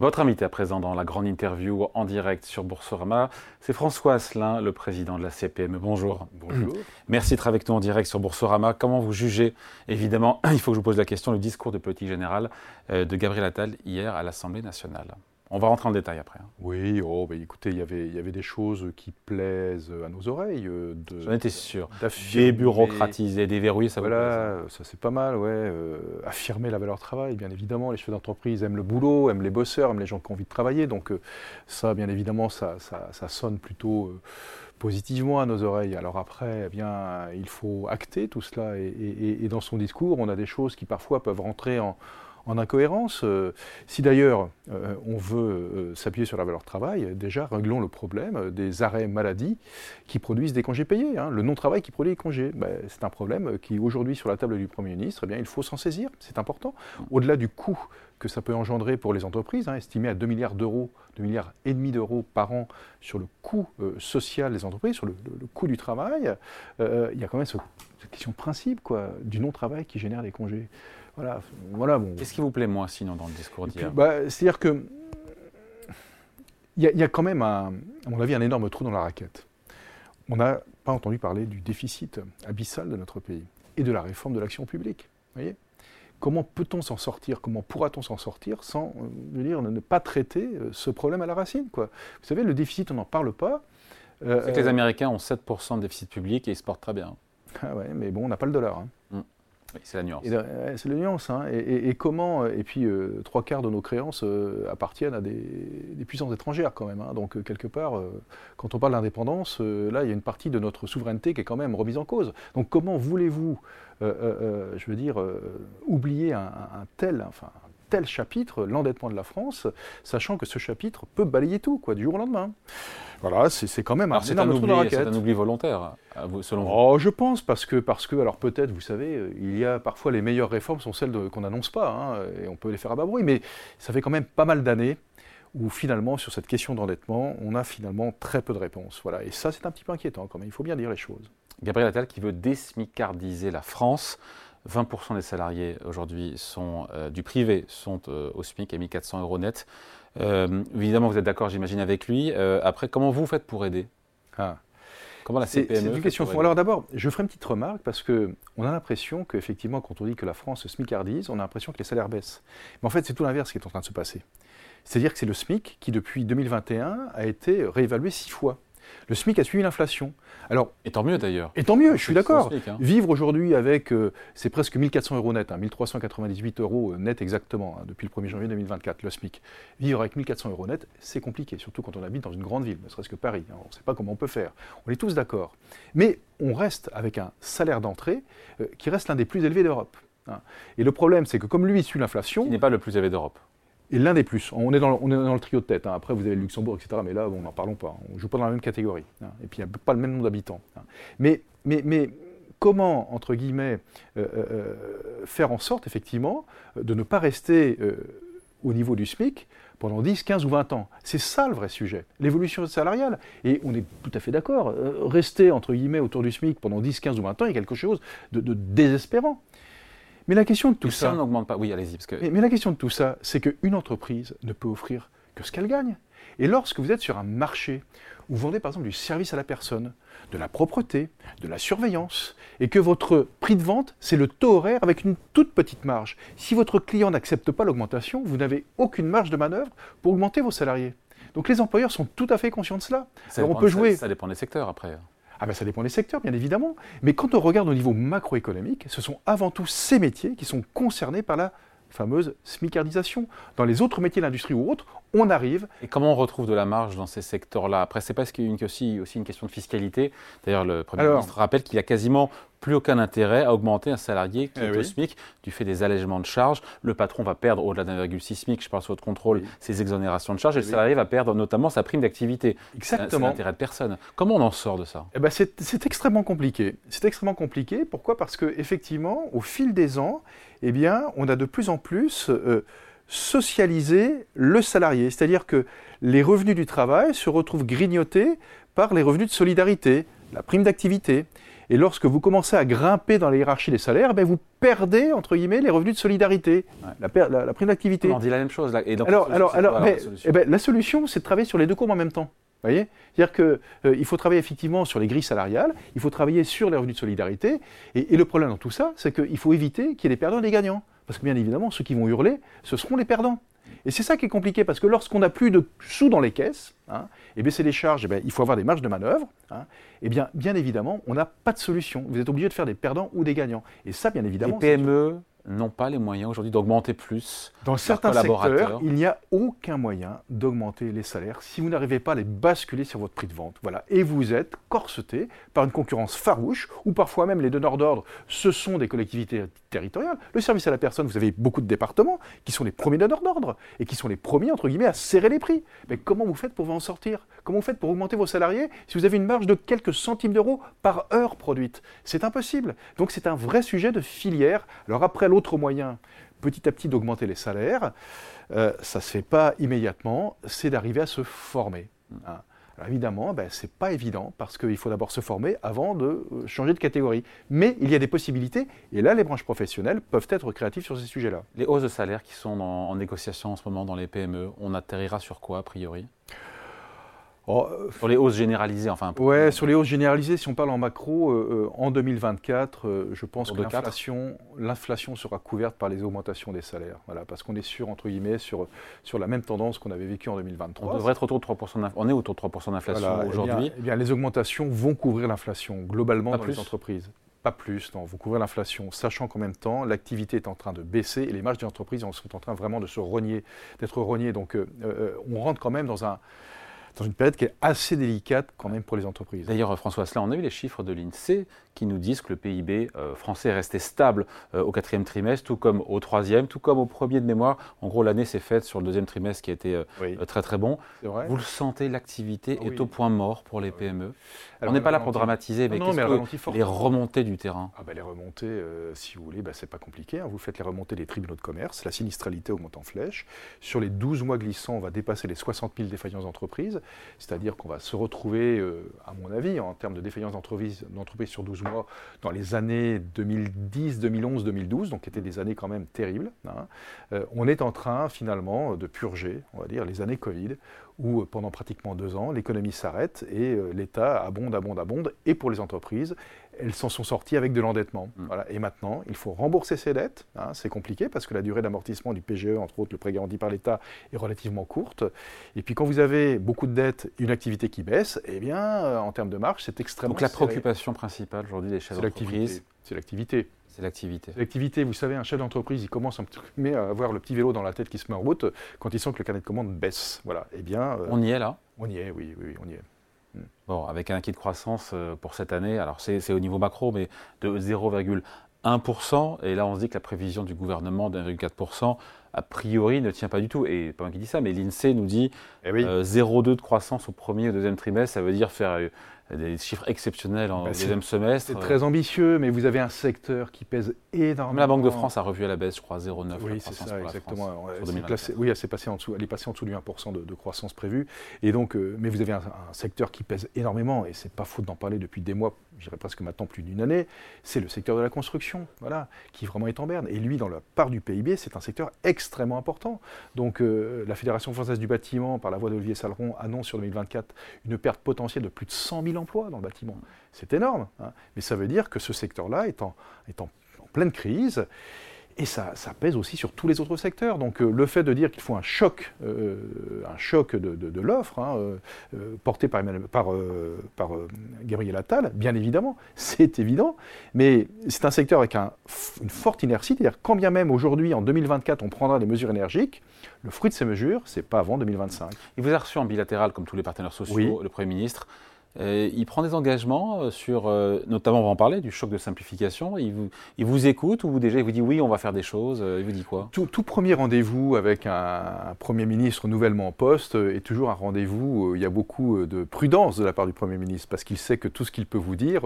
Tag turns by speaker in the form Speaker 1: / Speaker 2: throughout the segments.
Speaker 1: Votre invité à présent dans la grande interview en direct sur Boursorama, c'est François Asselin, le président de la CPME. Bonjour.
Speaker 2: Bonjour.
Speaker 1: Merci d'être avec nous en direct sur Boursorama. Comment vous jugez, évidemment, il faut que je vous pose la question, le discours de politique générale euh, de Gabriel Attal hier à l'Assemblée nationale on va rentrer en détail après. Hein.
Speaker 2: Oui, oh, bah, écoutez, y il y avait des choses qui plaisent à nos oreilles.
Speaker 1: Euh, J'en étais sûr. Débureaucratiser, déverrouiller, ça
Speaker 2: Voilà, ça c'est pas mal, ouais. Euh, affirmer la valeur travail, bien évidemment. Les chefs d'entreprise aiment le boulot, aiment les bosseurs, aiment les gens qui ont envie de travailler. Donc euh, ça, bien évidemment, ça, ça, sonne plutôt positivement à nos oreilles. Alors après, eh bien, il faut acter tout cela. et dans son discours, on a des choses qui parfois peuvent rentrer en en incohérence. Euh, si d'ailleurs euh, on veut euh, s'appuyer sur la valeur travail, déjà réglons le problème des arrêts maladie qui produisent des congés payés. Hein. Le non-travail qui produit des congés, ben, c'est un problème qui aujourd'hui sur la table du Premier ministre, eh bien, il faut s'en saisir, c'est important. Au-delà du coût que ça peut engendrer pour les entreprises, hein, estimé à 2 milliards d'euros, 2 milliards et demi d'euros par an sur le coût social des entreprises, sur le, coût du travail, il y a quand même cette question de principe quoi, du non-travail qui génère des congés.
Speaker 1: Voilà, voilà bon. Qu'est-ce qui vous plaît moins sinon dans le discours d'hier?
Speaker 2: bah, C'est-à-dire que il y, a quand même, à mon avis, un énorme trou dans la raquette. On n'a pas entendu parler du déficit abyssal de notre pays et de la réforme de l'action publique. Voyez? Comment peut-on s'en sortir? Comment pourra-t-on s'en sortir sans euh, dire, ne pas traiter euh, ce problème à la racine quoi? Vous savez, le déficit, on n'en parle pas.
Speaker 1: Euh, c'est que les Américains ont 7% de déficit public et ils se portent très bien.
Speaker 2: Ah ouais, mais bon, on n'a pas le dollar. Hein. Mm
Speaker 1: c'est la nuance.
Speaker 2: C'est la nuance. Hein. Et, comment Et puis, euh, trois quarts de nos créances euh, appartiennent à des, puissances étrangères quand même. Hein. Donc, euh, quelque part, quand on parle d'indépendance, là, il y a une partie de notre souveraineté qui est quand même remise en cause. Donc, comment voulez-vous, je veux dire, oublier un, tel, enfin, tel chapitre, l'endettement de la France, sachant que ce chapitre peut balayer tout, quoi, du jour au lendemain.
Speaker 1: Voilà, c'est quand même un énorme oubli, C'est un oubli volontaire, selon vous
Speaker 2: oh, Je pense, parce que, parce que alors peut-être, vous savez, il y a parfois les meilleures réformes sont celles qu'on n'annonce pas, hein, et on peut les faire à bas bruit, mais ça fait quand même pas mal d'années où finalement, sur cette question d'endettement, on a finalement très peu de réponses. Voilà, et ça, c'est un petit peu inquiétant quand même, il faut bien dire les choses.
Speaker 1: Gabriel Attal qui veut désmicardiser la France. 20% des salariés aujourd'hui sont euh, du privé sont euh, au SMIC à 1400 euros net. Euh, évidemment, vous êtes d'accord, j'imagine, avec lui. après, comment vous faites pour aider? Ah.
Speaker 2: Comment la CPME C'est une question. Alors d'abord, je ferai une petite remarque parce que on a l'impression qu'effectivement, quand on dit que la France smicardise, on a l'impression que les salaires baissent. Mais en fait, c'est tout l'inverse qui est en train de se passer. C'est-à-dire que c'est le SMIC qui, depuis 2021, a été réévalué six fois. Le SMIC a suivi l'inflation.
Speaker 1: Alors, et tant mieux d'ailleurs.
Speaker 2: Et tant mieux, je suis d'accord. Hein. Vivre aujourd'hui avec, euh, c'est presque 1400 euros net, 1398 hein, euros euh, net exactement, hein, depuis le 1er janvier 2024, le SMIC. Vivre avec 1400 euros net, c'est compliqué, surtout quand on habite dans une grande ville, ne serait-ce que Paris. on ne sait pas comment on peut faire. On est tous d'accord. Mais on reste avec un salaire d'entrée euh, qui reste l'un des plus élevés d'Europe. Et le problème, c'est que comme lui suit l'inflation.
Speaker 1: Il n'est pas le plus élevé d'Europe.
Speaker 2: Et l'un des plus. On est, dans le, trio de tête. Hein. Après, vous avez le Luxembourg, etc. Mais là, bon, n'en parlons pas. On ne joue pas dans la même catégorie. Hein. Et puis, il n'y a pas le même nombre d'habitants. Hein. Mais, comment, entre guillemets, euh, euh, euh, faire en sorte, effectivement, de ne pas rester au niveau du SMIC pendant 10, 15 ou 20 ans? C'est ça le vrai sujet, l'évolution salariale. Et on est tout à fait d'accord. rester, entre guillemets, autour du SMIC pendant 10, 15 ou 20 ans est quelque chose de désespérant. Mais la question de tout ça.
Speaker 1: n'augmente pas. Oui, allez-y.
Speaker 2: Mais, la question de tout ça, c'est qu'une entreprise ne peut offrir que ce qu'elle gagne. Et lorsque vous êtes sur un marché où vous vendez par exemple du service à la personne, de la propreté, de la surveillance, et que votre prix de vente, c'est le taux horaire avec une toute petite marge, si votre client n'accepte pas l'augmentation, vous n'avez aucune marge de manœuvre pour augmenter vos salariés. Donc les employeurs sont tout à fait conscients de cela.
Speaker 1: on peut jouer. ça dépend des secteurs après.
Speaker 2: Ah ben ça dépend des secteurs, bien évidemment. Mais quand on regarde au niveau macroéconomique, ce sont avant tout ces métiers qui sont concernés par la fameuse smicardisation. Dans les autres métiers de l'industrie ou autres, on arrive.
Speaker 1: Et comment on retrouve de la marge dans ces secteurs-là? Après, c'est pas aussi, aussi une question de fiscalité. D'ailleurs, le Premier ministre rappelle qu'il y a quasiment plus aucun intérêt à augmenter un salarié qui eh est au SMIC du fait des allègements de charges. Le patron va perdre au-delà d'un,6 SMIC, je parle sous votre contrôle, ses exonérations de charges et le salarié va perdre notamment sa prime d'activité.
Speaker 2: Exactement.
Speaker 1: C'est l'intérêt de personne. Comment on en sort de ça?
Speaker 2: Eh ben C'est extrêmement compliqué. C'est extrêmement compliqué. Pourquoi? Parce qu'effectivement, au fil des ans, eh bien, on a de plus en plus euh, socialisé le salarié. C'est-à-dire que les revenus du travail se retrouvent grignotés par les revenus de solidarité, la prime d'activité. Et lorsque vous commencez à grimper dans la hiérarchie des salaires, ben vous perdez, entre guillemets, les revenus de solidarité, la, prime d'activité.
Speaker 1: On dit la même chose. Là.
Speaker 2: Et donc, alors, alors, alors, la, solution, eh ben, la solution, c'est de travailler sur les deux courbes en même temps. voyez? C'est-à-dire qu'il euh, faut travailler effectivement sur les grilles salariales, il faut travailler sur les revenus de solidarité. Et, et le problème dans tout ça, c'est qu'il faut éviter qu'il y ait des perdants et des gagnants. Parce que bien évidemment, ceux qui vont hurler, ce seront les perdants. Et c'est ça qui est compliqué, parce que lorsqu'on n'a plus de sous dans les caisses, hein, et baisser les charges, eh bien, il faut avoir des marges de manœuvre, hein, et eh bien, bien évidemment, on n'a pas de solution. Vous êtes obligé de faire des perdants ou des gagnants. Et ça, bien évidemment...
Speaker 1: Les PME, n'ont pas les moyens aujourd'hui d'augmenter plus.
Speaker 2: Dans certains secteurs, il n'y a aucun moyen d'augmenter les salaires si vous n'arrivez pas à les basculer sur votre prix de vente. Voilà. Et vous êtes corseté par une concurrence farouche, ou parfois même les donneurs d'ordre, ce sont des collectivités territoriales. Le service à la personne, vous avez beaucoup de départements qui sont les premiers donneurs d'ordre et qui sont les premiers, entre guillemets, à serrer les prix. Mais comment vous faites pour vous en sortir? Comment vous faites pour augmenter vos salariés si vous avez une marge de quelques centimes d'euros par heure produite? C'est impossible. Donc c'est un vrai sujet de filière. Alors après, l'autre moyen, petit à petit, d'augmenter les salaires, euh, ça ne se fait pas immédiatement, c'est d'arriver à se former. Hein. Alors évidemment, ben, ce n'est pas évident parce qu'il faut d'abord se former avant de euh, changer de catégorie. Mais il y a des possibilités et là, les branches professionnelles peuvent être créatives sur ces sujets-là.
Speaker 1: Les hausses de salaire qui sont en négociation en ce moment dans les PME, on atterrira sur quoi a priori? Oh, euh, sur les hausses généralisées, enfin.
Speaker 2: Ouais, sur les hausses généralisées, si on parle en macro, euh, euh, en 2024, je pense que l'inflation, sera couverte par les augmentations des salaires. Voilà, parce qu'on est sûr, entre guillemets, sur, sur la même tendance qu'on avait vécue en 2023.
Speaker 1: On devrait être autour de 3% On est autour de 3% d'inflation aujourd'hui.
Speaker 2: Eh bien, les augmentations vont couvrir l'inflation globalement dans les entreprises. Pas plus, non, vous couvrez l'inflation, sachant qu'en même temps, l'activité est en train de baisser et les marges des entreprises sont en train vraiment de se rogner, d'être rognées. Donc, on rentre quand même dans un dans une période qui est assez délicate quand même pour les entreprises.
Speaker 1: D'ailleurs, François Asselin, on a eu les chiffres de l'INSEE qui nous disent que le PIB euh, français est resté stable euh, au quatrième trimestre, tout comme au troisième, tout comme au premier de mémoire. En gros, l'année s'est faite sur le deuxième trimestre qui a été euh, très très bon. Vous le sentez, l'activité est au point mort pour les PME. on n'est pas là pour dramatiser, mais, les remontées du terrain?
Speaker 2: Ah bah, Les remontées, si vous voulez, bah, c'est pas compliqué. Hein. Vous faites les remontées des tribunaux de commerce, la sinistralité augmente en flèche. Sur les 12 mois glissants, on va dépasser les 60 000 défaillances d'entreprises. C'est-à-dire qu'on va se retrouver, à mon avis, en termes de défaillances d'entreprise sur 12 mois, dans les années 2010, 2011, 2012, donc qui étaient des années quand même terribles. Hein. Euh, on est en train finalement de purger, on va dire, les années Covid, où euh, pendant pratiquement deux ans, l'économie s'arrête et euh, l'État abonde, abonde, abonde, et pour les entreprises, elles s'en sont sorties avec de l'endettement. Mm. Voilà. Et maintenant, il faut rembourser ces dettes. Hein. c'est compliqué parce que la durée d'amortissement du PGE, entre autres le prêt garanti par l'État, est relativement courte. Et puis quand vous avez beaucoup de dettes, une activité qui baisse, eh bien, euh, en termes de marge, c'est extrêmement.
Speaker 1: Donc la préoccupation principale aujourd'hui des chefs d'entreprise,
Speaker 2: c'est l'activité.
Speaker 1: C'est l'activité.
Speaker 2: L'activité, vous savez, un chef d'entreprise, il commence petit, à avoir le petit vélo dans la tête qui se met en route quand il sent que le carnet de commande baisse. Voilà. Eh bien,
Speaker 1: euh, on y est là?
Speaker 2: On y est, oui, oui, on y est.
Speaker 1: Hmm. Bon, avec un kit de croissance euh, pour cette année, alors c'est au niveau macro, mais de 0,1%. Et là, on se dit que la prévision du gouvernement de 1,4%, a priori, ne tient pas du tout. Et pas moi qui dis ça, mais l'INSEE nous dit 0,2 eh de croissance au premier et au deuxième trimestre. Ça veut dire faire des chiffres exceptionnels en bah, deuxième semestre.
Speaker 2: C'est très ambitieux, mais vous avez un secteur qui pèse énormément.
Speaker 1: la Banque de France a revu à la baisse, je crois, 0,9.
Speaker 2: Oui, c'est ça, exactement. oui, elle, est passée en dessous, elle est passée en dessous du 1% de, croissance prévue. Et donc, euh, mais vous avez un, secteur qui pèse énormément, et c'est pas faute d'en parler depuis des mois, je dirais presque maintenant plus d'une année, c'est le secteur de la construction, voilà, qui vraiment est en berne. Et lui, dans la part du PIB, c'est un secteur extrêmement important. Donc, euh, la Fédération française du bâtiment, par la voix d'Olivier Saleron, annonce sur 2024 une perte potentielle de plus de 100 000 emploi dans le bâtiment. C'est énorme, hein. mais ça veut dire que ce secteur-là est, en, pleine crise. Et ça, pèse aussi sur tous les autres secteurs. Donc euh, le fait de dire qu'il faut un choc, euh, un choc de, l'offre, hein, euh, porté par, par, par Gabriel Attal, bien évidemment, c'est évident, mais c'est un secteur avec une forte inertie, c'est-à-dire quand bien même aujourd'hui, en 2024, on prendra des mesures énergiques, le fruit de ces mesures, c'est pas avant 2025.
Speaker 1: Il vous a reçu en bilatéral, comme tous les partenaires sociaux, le Premier ministre. Euh, il prend des engagements euh, sur, euh, notamment on va en parler, du choc de simplification. Il vous, il vous écoute ou déjà il vous dit oui, on va faire des choses Il vous dit quoi?
Speaker 2: Tout, premier rendez-vous avec un, Premier ministre nouvellement en poste est toujours un rendez-vous. il y a beaucoup de prudence de la part du Premier ministre parce qu'il sait que tout ce qu'il peut vous dire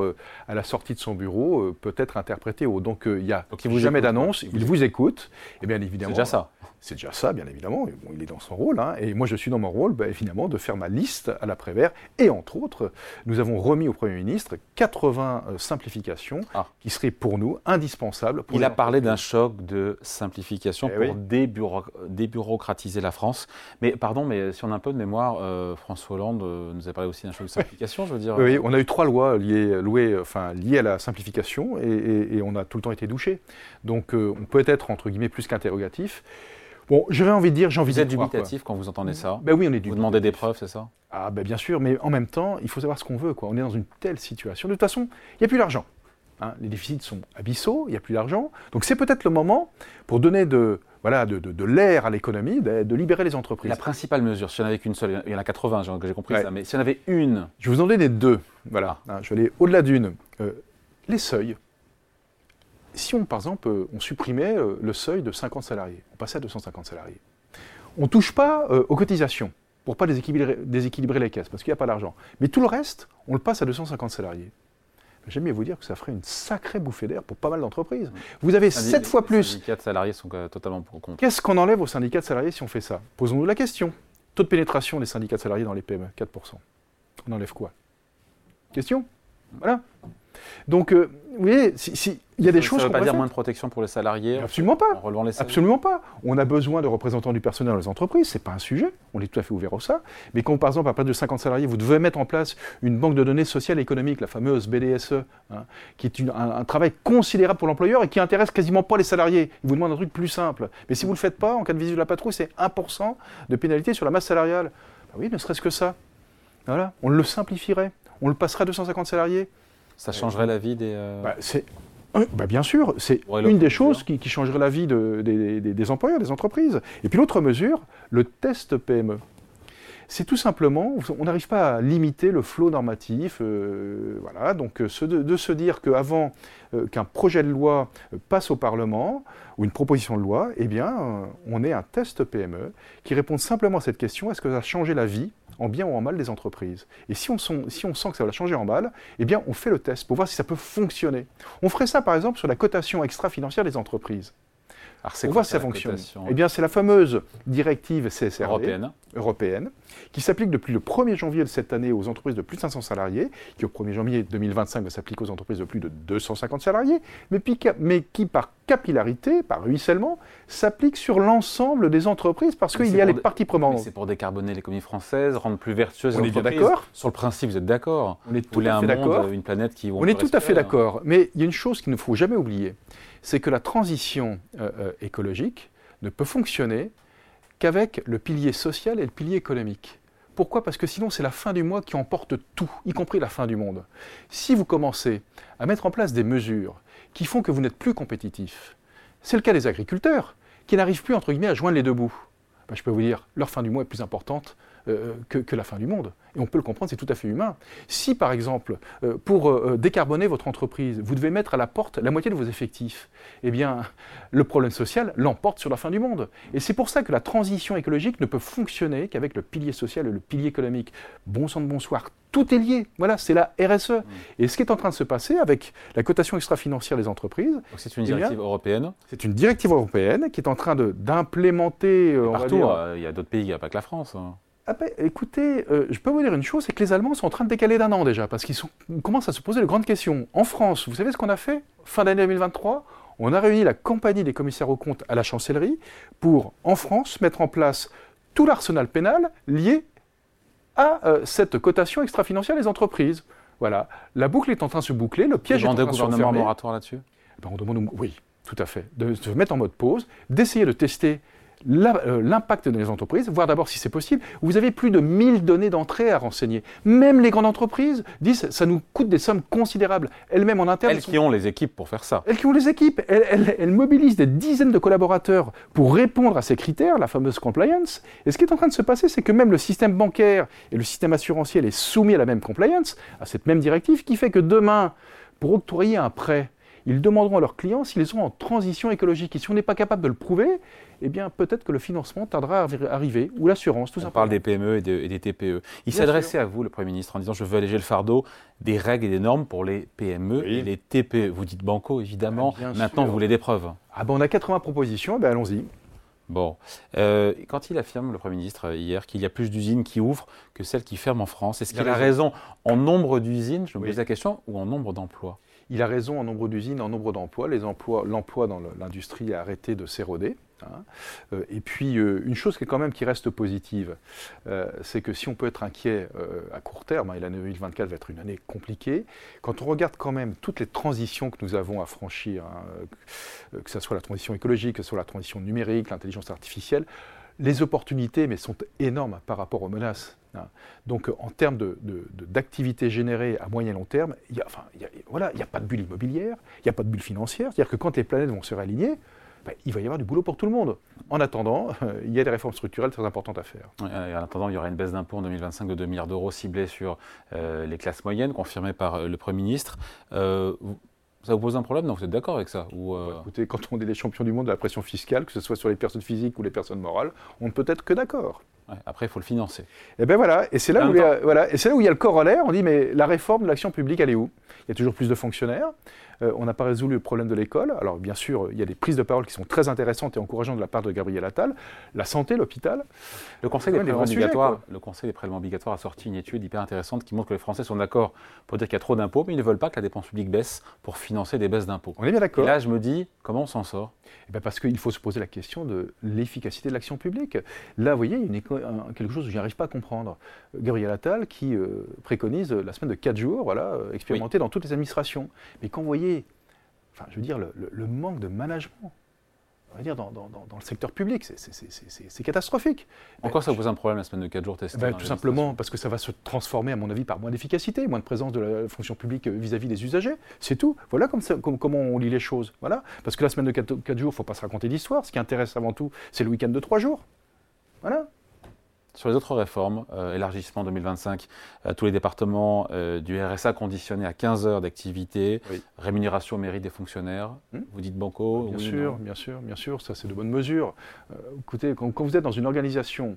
Speaker 2: à la sortie de son bureau peut être interprété. Au, donc il n'y a jamais d'annonce, il vous écoute. Et bien évidemment.
Speaker 1: C'est déjà ça.
Speaker 2: C'est déjà ça, bien évidemment. il est dans son rôle. Hein. Et moi, je suis dans mon rôle, bah, évidemment, de faire ma liste à l'après-vert. Et entre autres, nous avons remis au Premier ministre 80 euh, simplifications ah. qui seraient pour nous indispensables.
Speaker 1: il a parlé d'un choc de simplification eh pour débureaucratiser la France. Mais pardon, mais si on a un peu de mémoire, euh, François Hollande euh, nous a parlé aussi d'un choc de simplification, je veux dire.
Speaker 2: Oui, on a eu trois lois liées, enfin, liées à la simplification et, on a tout le temps été douché. Donc, on peut être, entre guillemets, plus qu'interrogatif. Bon, j'aurais envie de dire, j'ai envie
Speaker 1: vous êtes dubitatif quand vous entendez ça
Speaker 2: ben oui, on est
Speaker 1: Vous demandez des preuves, c'est ça
Speaker 2: Ah ben bien sûr, mais en même temps, il faut savoir ce qu'on veut. Quoi. On est dans une telle situation. De toute façon, il n'y a plus d'argent. Hein. Les déficits sont abyssaux, il n'y a plus d'argent. Donc c'est peut-être le moment pour donner de, voilà, de, de, l'air à l'économie, de, libérer les entreprises.
Speaker 1: La principale mesure, si on avait qu'une seule, il y en a 80, j'ai compris ça, mais si on avait une...
Speaker 2: Je vous en donner deux. Voilà, hein, je vais aller au-delà d'une. Euh, les seuils si on, par exemple, euh, on supprimait euh, le seuil de 50 salariés, on passait à 250 salariés, on ne touche pas euh, aux cotisations pour ne pas déséquilibrer, les caisses, parce qu'il n'y a pas d'argent. Mais tout le reste, on le passe à 250 salariés. J'aime bien vous dire que ça ferait une sacrée bouffée d'air pour pas mal d'entreprises. Vous avez 7 fois plus. Les
Speaker 1: syndicats de salariés sont totalement pour
Speaker 2: compte. Qu'est-ce qu'on enlève aux syndicats de salariés si on fait ça? Posons-nous la question. Taux de pénétration des syndicats de salariés dans les PME, 4%. On enlève quoi? Question? Voilà. Donc, vous voyez, si, il y a des choses.
Speaker 1: Ça ne veut pas dire moins de protection pour les salariés
Speaker 2: Absolument pas. Absolument pas. On a besoin de représentants du personnel dans les entreprises, c'est pas un sujet. On est tout à fait ouvert à ça. Mais quand, par exemple, à partir de 50 salariés, vous devez mettre en place une banque de données sociales et économiques, la fameuse BDSE, hein, qui est un, travail considérable pour l'employeur et qui intéresse quasiment pas les salariés. Il vous demande un truc plus simple. Mais si vous ne le faites pas, en cas de visite de la patrouille, c'est 1% de pénalité sur la masse salariale. Ben oui, ne serait-ce que ça. Voilà. On le simplifierait. On le passerait à 250 salariés.
Speaker 1: Ça changerait la vie des.
Speaker 2: Euh, bah, c'est bah bien sûr, c'est une des choses qui, changerait la vie des, employeurs, des entreprises. Et puis l'autre mesure, le test PME. C'est tout simplement, on n'arrive pas à limiter le flot normatif. Euh, voilà, donc euh, de, se dire qu'avant euh, qu'un projet de loi passe au Parlement ou une proposition de loi, eh bien, on ait un test PME qui répond simplement à cette question est-ce que ça a changé la vie en bien ou en mal des entreprises. Et si on, si on sent que ça va changer en mal, eh bien on fait le test pour voir si ça peut fonctionner. On ferait ça par exemple sur la cotation extra-financière des entreprises. Alors, c'est quoi, ça fonctionne Eh bien, c'est la fameuse directive CSRD européenne, européenne qui s'applique depuis le 1er janvier de cette année aux entreprises de plus de 500 salariés, qui au 1er janvier 2025 va s'appliquer aux entreprises de plus de 250 salariés, mais, mais qui par capillarité, par ruissellement, s'applique sur l'ensemble des entreprises parce qu'il y a les parties prenantes.
Speaker 1: C'est pour décarboner l'économie française, rendre plus vertueuse
Speaker 2: les entreprises. d'accord
Speaker 1: Sur le principe, vous êtes d'accord
Speaker 2: On est tout à fait d'accord.
Speaker 1: Une planète qui
Speaker 2: on est tout à fait d'accord. Mais il y a une chose qu'il ne faut jamais oublier c'est que la transition euh, euh, écologique ne peut fonctionner qu'avec le pilier social et le pilier économique. Pourquoi? Parce que sinon c'est la fin du mois qui emporte tout, y compris la fin du monde. Si vous commencez à mettre en place des mesures qui font que vous n'êtes plus compétitif, c'est le cas des agriculteurs, qui n'arrivent plus entre guillemets à joindre les deux bouts. Ben, je peux vous dire, leur fin du mois est plus importante euh, que, la fin du monde. Et on peut le comprendre, c'est tout à fait humain. Si, par exemple, euh, pour euh, décarboner votre entreprise, vous devez mettre à la porte la moitié de vos effectifs, eh bien, le problème social l'emporte sur la fin du monde. Et c'est pour ça que la transition écologique ne peut fonctionner qu'avec le pilier social et le pilier économique. Bon sang de bonsoir, tout est lié. Voilà, c'est la RSE. Mmh. Et ce qui est en train de se passer avec la cotation extra-financière des entreprises.
Speaker 1: C'est une eh directive européenne
Speaker 2: C'est une directive européenne qui est en train d'implémenter.
Speaker 1: partout, il y a d'autres pays, il n'y a pas que la France. Hein.
Speaker 2: Ah ben, écoutez, euh, je peux vous dire une chose, c'est que les Allemands sont en train de décaler d'un an déjà, parce qu'ils commencent à se poser de grandes questions. En France, vous savez ce qu'on a fait? Fin d'année 2023, on a réuni la compagnie des commissaires aux comptes à la chancellerie pour, en France, mettre en place tout l'arsenal pénal lié à euh, cette cotation extra-financière des entreprises. Voilà, la boucle est en train de se boucler, le piège est en train de se
Speaker 1: gouvernement moratoire là-dessus?
Speaker 2: Ben, On demande, oui, tout à fait, de se mettre en mode pause, d'essayer de tester euh, l'impact des entreprises, voir d'abord si c'est possible. Vous avez plus de 1000 données d'entrée à renseigner. Même les grandes entreprises disent ça nous coûte des sommes considérables. Elles-mêmes en interne.
Speaker 1: Elles qui ont les équipes pour faire ça.
Speaker 2: Elles qui ont les équipes. Elles, mobilisent des dizaines de collaborateurs pour répondre à ces critères, la fameuse compliance. Et ce qui est en train de se passer, c'est que même le système bancaire et le système assurantiel est soumis à la même compliance, à cette même directive, qui fait que demain, pour octroyer un prêt, ils demanderont à leurs clients s'ils sont en transition écologique. Et si on n'est pas capable de le prouver, eh bien peut-être que le financement tardera à arriver, ou l'assurance, tout
Speaker 1: ça.
Speaker 2: On
Speaker 1: parle des PME et, des TPE. Il s'adressait à vous, le Premier ministre, en disant je veux alléger le fardeau des règles et des normes pour les PME et les TPE. Vous dites banco, évidemment. Ah, Maintenant, vous voulez des preuves.
Speaker 2: Ah ben, on a 80 propositions, ben allons-y.
Speaker 1: Bon. Euh, quand il affirme, le Premier ministre, hier, qu'il y a plus d'usines qui ouvrent que celles qui ferment en France, est-ce qu'il a raison en nombre d'usines, je me pose la question, ou en nombre d'emplois?
Speaker 2: Il a raison en nombre d'usines, en nombre d'emplois. L'emploi dans l'industrie a arrêté de s'éroder. Hein. Euh, et puis, euh, une chose qui est quand même qui reste positive, euh, c'est que si on peut être inquiet à court terme, hein, et l'année 2024 va être une année compliquée, quand on regarde quand même toutes les transitions que nous avons à franchir, hein, que ce soit la transition écologique, que ce soit la transition numérique, l'intelligence artificielle, les opportunités sont énormes par rapport aux menaces. Donc en termes d'activité de, générée à moyen et long terme, il n'y a, voilà, a pas de bulle immobilière, il n'y a pas de bulle financière. C'est-à-dire que quand les planètes vont se réaligner, ben, il va y avoir du boulot pour tout le monde. En attendant, il y a des réformes structurelles très importantes à faire.
Speaker 1: en attendant, il y aura une baisse d'impôts en 2025 de 2 milliards d'euros ciblée sur euh, les classes moyennes, confirmée par euh, le Premier ministre. Euh, ça vous pose un problème Non, vous êtes d'accord avec ça
Speaker 2: Ou bah, Écoutez, quand on est les champions du monde de la pression fiscale, que ce soit sur les personnes physiques ou les personnes morales, on ne peut être que d'accord.
Speaker 1: après, il faut le financer.
Speaker 2: Et eh bien voilà, et c'est là, où il y a, voilà, et là où il y a le corollaire. On dit, mais la réforme de l'action publique, elle est où? Il y a toujours plus de fonctionnaires. Euh, on n'a pas résolu le problème de l'école. Alors bien sûr, il y a des prises de parole qui sont très intéressantes et encourageantes de la part de Gabriel Attal. La santé, l'hôpital.
Speaker 1: Le Conseil, des prélèvements obligatoires, le Conseil des prélèvements obligatoires a sorti une étude hyper intéressante qui montre que les Français sont d'accord pour dire qu'il y a trop d'impôts, mais ils ne veulent pas que la dépense publique baisse pour financer des baisses d'impôts.
Speaker 2: On est bien d'accord.
Speaker 1: Et là, je me dis, comment on s'en sort?
Speaker 2: Eh ben, Parce qu'il faut se poser la question de l'efficacité de l'action publique. Là, vous voyez, il y a quelque chose que je n'arrive pas à comprendre. Gabriel Attal qui euh, préconise la semaine de 4 jours, voilà, euh, expérimentée dans toutes les administrations. Mais quand vous voyez enfin, je veux dire, le, manque de management. On va dire dans, le secteur public, c'est catastrophique.
Speaker 1: Encore, ça vous pose un problème la semaine de 4 jours testée
Speaker 2: ben, Tout simplement parce que ça va se transformer, à mon avis, par moins d'efficacité, moins de présence de la fonction publique vis-à-vis des usagers. C'est tout. Voilà comme comment on lit les choses. Voilà. Parce que la semaine de 4, jours, il ne faut pas se raconter d'histoire. Ce qui intéresse avant tout, c'est le week-end de 3 jours. Voilà.
Speaker 1: Sur les autres réformes, euh, élargissement 2025, euh, tous les départements euh, du RSA conditionnés à 15 heures d'activité, rémunération au mérite des fonctionnaires, hmm vous dites banco
Speaker 2: Bien sûr, bien sûr, bien sûr, ça c'est de bonnes mesures. écoutez, quand, vous êtes dans une organisation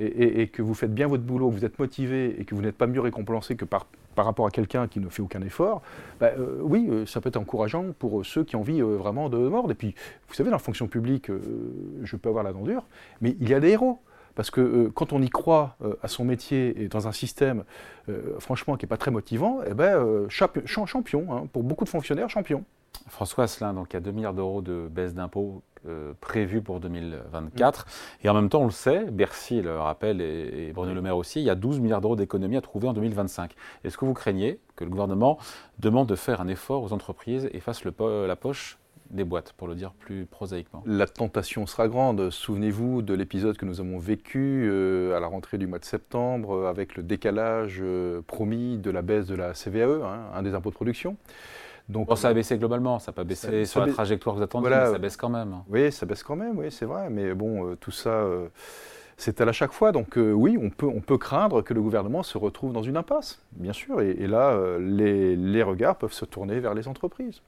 Speaker 2: et, que vous faites bien votre boulot, vous êtes motivé et que vous n'êtes pas mieux récompensé que par, par rapport à quelqu'un qui ne fait aucun effort, bah, oui, ça peut être encourageant pour ceux qui ont envie vraiment de mordre. Et puis, vous savez, dans la fonction publique, je peux avoir la dent dure, mais il y a des héros. Parce que euh, quand on y croit euh, à son métier et dans un système, euh, franchement, qui n'est pas très motivant, eh ben, champion, hein, pour beaucoup de fonctionnaires, champion.
Speaker 1: François Asselin, donc il y a 2 milliards d'euros de baisse d'impôts prévus pour 2024. Et en même temps, on le sait, Bercy le rappelle et, Bruno Le Maire aussi, il y a 12 milliards d'euros d'économies à trouver en 2025. Est-ce que vous craignez que le gouvernement demande de faire un effort aux entreprises et fasse le la poche des boîtes, pour le dire plus prosaïquement.
Speaker 2: La tentation sera grande. Souvenez-vous de l'épisode que nous avons vécu euh, à la rentrée du mois de septembre euh, avec le décalage euh, promis de la baisse de la CVAE, hein, un des impôts de production.
Speaker 1: Donc, ça a baissé globalement, ça n'a pas baissé sur la trajectoire que vous attendiez, mais ça baisse quand même.
Speaker 2: Oui, ça baisse quand même, oui, c'est vrai. Mais bon, tout ça, c'est à chaque fois. Donc oui, on peut, on peut craindre que le gouvernement se retrouve dans une impasse, bien sûr. Et, là, les, les regards peuvent se tourner vers les entreprises.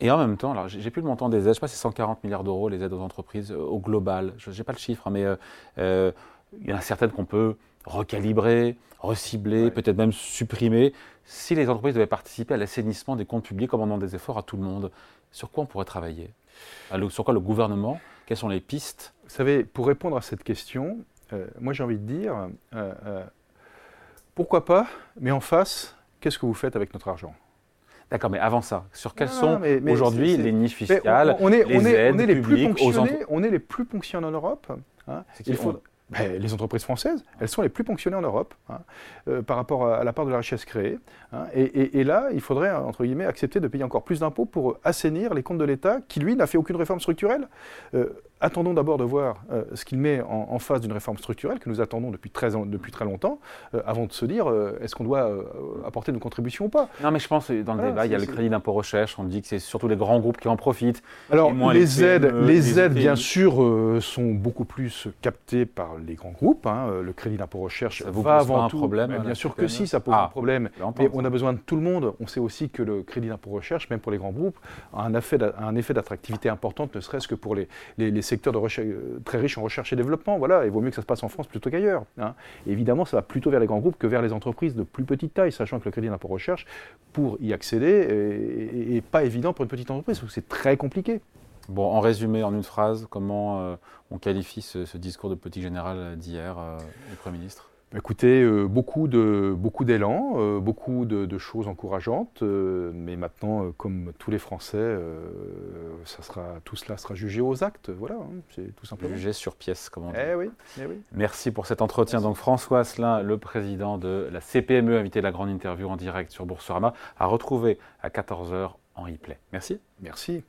Speaker 1: Et en même temps, alors j'ai plus le montant des aides, je sais pas si c'est 140 milliards d'euros les aides aux entreprises euh, au global, je n'ai pas le chiffre, hein, mais euh, euh, il y en a certaines qu'on peut recalibrer, recibler, peut-être même supprimer. Si les entreprises devaient participer à l'assainissement des comptes publics en demandant des efforts à tout le monde, sur quoi on pourrait travailler? Sur quoi le gouvernement? Quelles sont les pistes?
Speaker 2: Vous savez, pour répondre à cette question, moi j'ai envie de dire, pourquoi pas, mais en face, qu'est-ce que vous faites avec notre argent?
Speaker 1: D'accord, mais avant ça, sur quelles sont aujourd'hui les niches fiscales, on, est, les aides les plus
Speaker 2: ponctionnées, On est les plus ponctionnés en Europe. Hein. Il faut, ben, les entreprises françaises, elles sont les plus ponctionnées en Europe hein, euh, par rapport à, la part de la richesse créée. Hein. et, là, il faudrait, entre guillemets, accepter de payer encore plus d'impôts pour assainir les comptes de l'État, qui, lui, n'a fait aucune réforme structurelle. Euh, attendons d'abord de voir euh, ce qu'il met en, face d'une réforme structurelle que nous attendons depuis très, depuis très longtemps, avant de se dire est-ce qu'on doit apporter une contribution ou pas.
Speaker 1: Non, mais je pense que dans le débat, il y a le crédit d'impôt recherche, on dit que c'est surtout les grands groupes qui en profitent.
Speaker 2: Alors, les, aides, les, aides, bien sûr, sont beaucoup plus captées par les grands groupes. Hein, euh, le crédit d'impôt recherche ça va avant un tout.
Speaker 1: Problème,
Speaker 2: bien sûr que si, ça pose un ah, problème. Mais on a besoin de tout le monde. On sait aussi que le crédit d'impôt recherche, même pour les grands groupes, a un effet, un effet d'attractivité importante, ne serait-ce que pour les, les, secteurs de recherche, euh, très riches en recherche et développement. Voilà, il vaut mieux que ça se passe en France plutôt qu'ailleurs. Hein. Évidemment, ça va plutôt vers les grands groupes que vers les entreprises de plus petite taille, sachant que le crédit d'impôt recherche, pour y accéder, est, pas évident pour une petite entreprise, parce que c'est très compliqué.
Speaker 1: Bon, en résumé, en une phrase, comment on qualifie ce, discours de politique générale d'hier du Premier ministre?
Speaker 2: Écoutez, euh, beaucoup de beaucoup d'élan, euh, beaucoup de, choses encourageantes, euh, mais maintenant, comme tous les Français, ça sera, tout cela sera jugé aux actes. Voilà, hein, c'est tout simplement.
Speaker 1: Jugé sur pièce, comme on dit.
Speaker 2: Eh oui, eh oui.
Speaker 1: Merci pour cet entretien. Donc François Asselin, le président de la CPME, invité de la grande interview en direct sur Boursorama, à retrouver à 14h en replay. Merci.
Speaker 2: Merci.